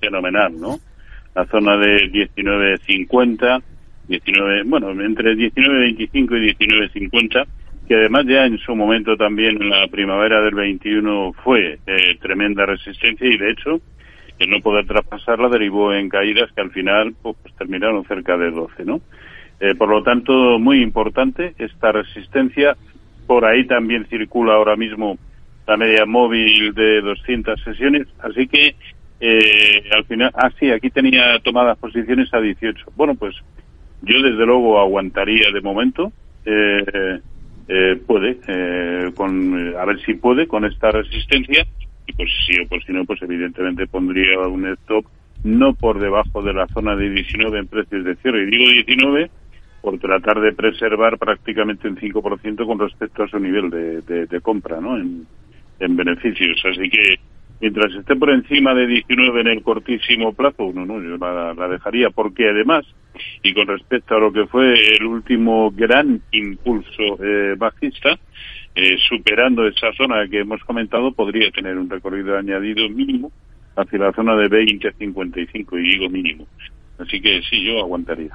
fenomenal, ¿no? La zona de 19.50, 19, bueno, entre 19.25 y 19.50, que además ya en su momento también en la primavera del 21 fue eh, tremenda resistencia y de hecho el no poder traspasarla derivó en caídas que al final pues, terminaron cerca de 12, ¿no? Eh, por lo tanto, muy importante esta resistencia. Por ahí también circula ahora mismo la media móvil de 200 sesiones, así que eh, al final, ah sí, aquí tenía tomadas posiciones a 18. Bueno, pues yo desde luego aguantaría de momento, eh, eh puede, eh, con, a ver si puede con esta resistencia y pues si o por si no, pues evidentemente pondría un stop no por debajo de la zona de 19 en precios de cierre. Y digo 19 por tratar de preservar prácticamente un 5% con respecto a su nivel de, de, compra, ¿no? En beneficios. Así que mientras esté por encima de 19 en el cortísimo plazo, no, no, yo la, dejaría, porque además, y con respecto a lo que fue el último gran impulso eh, bajista, eh, superando esa zona que hemos comentado, podría tener un recorrido añadido mínimo hacia la zona de 20 a 55, y digo mínimo. Así que sí, yo aguantaría.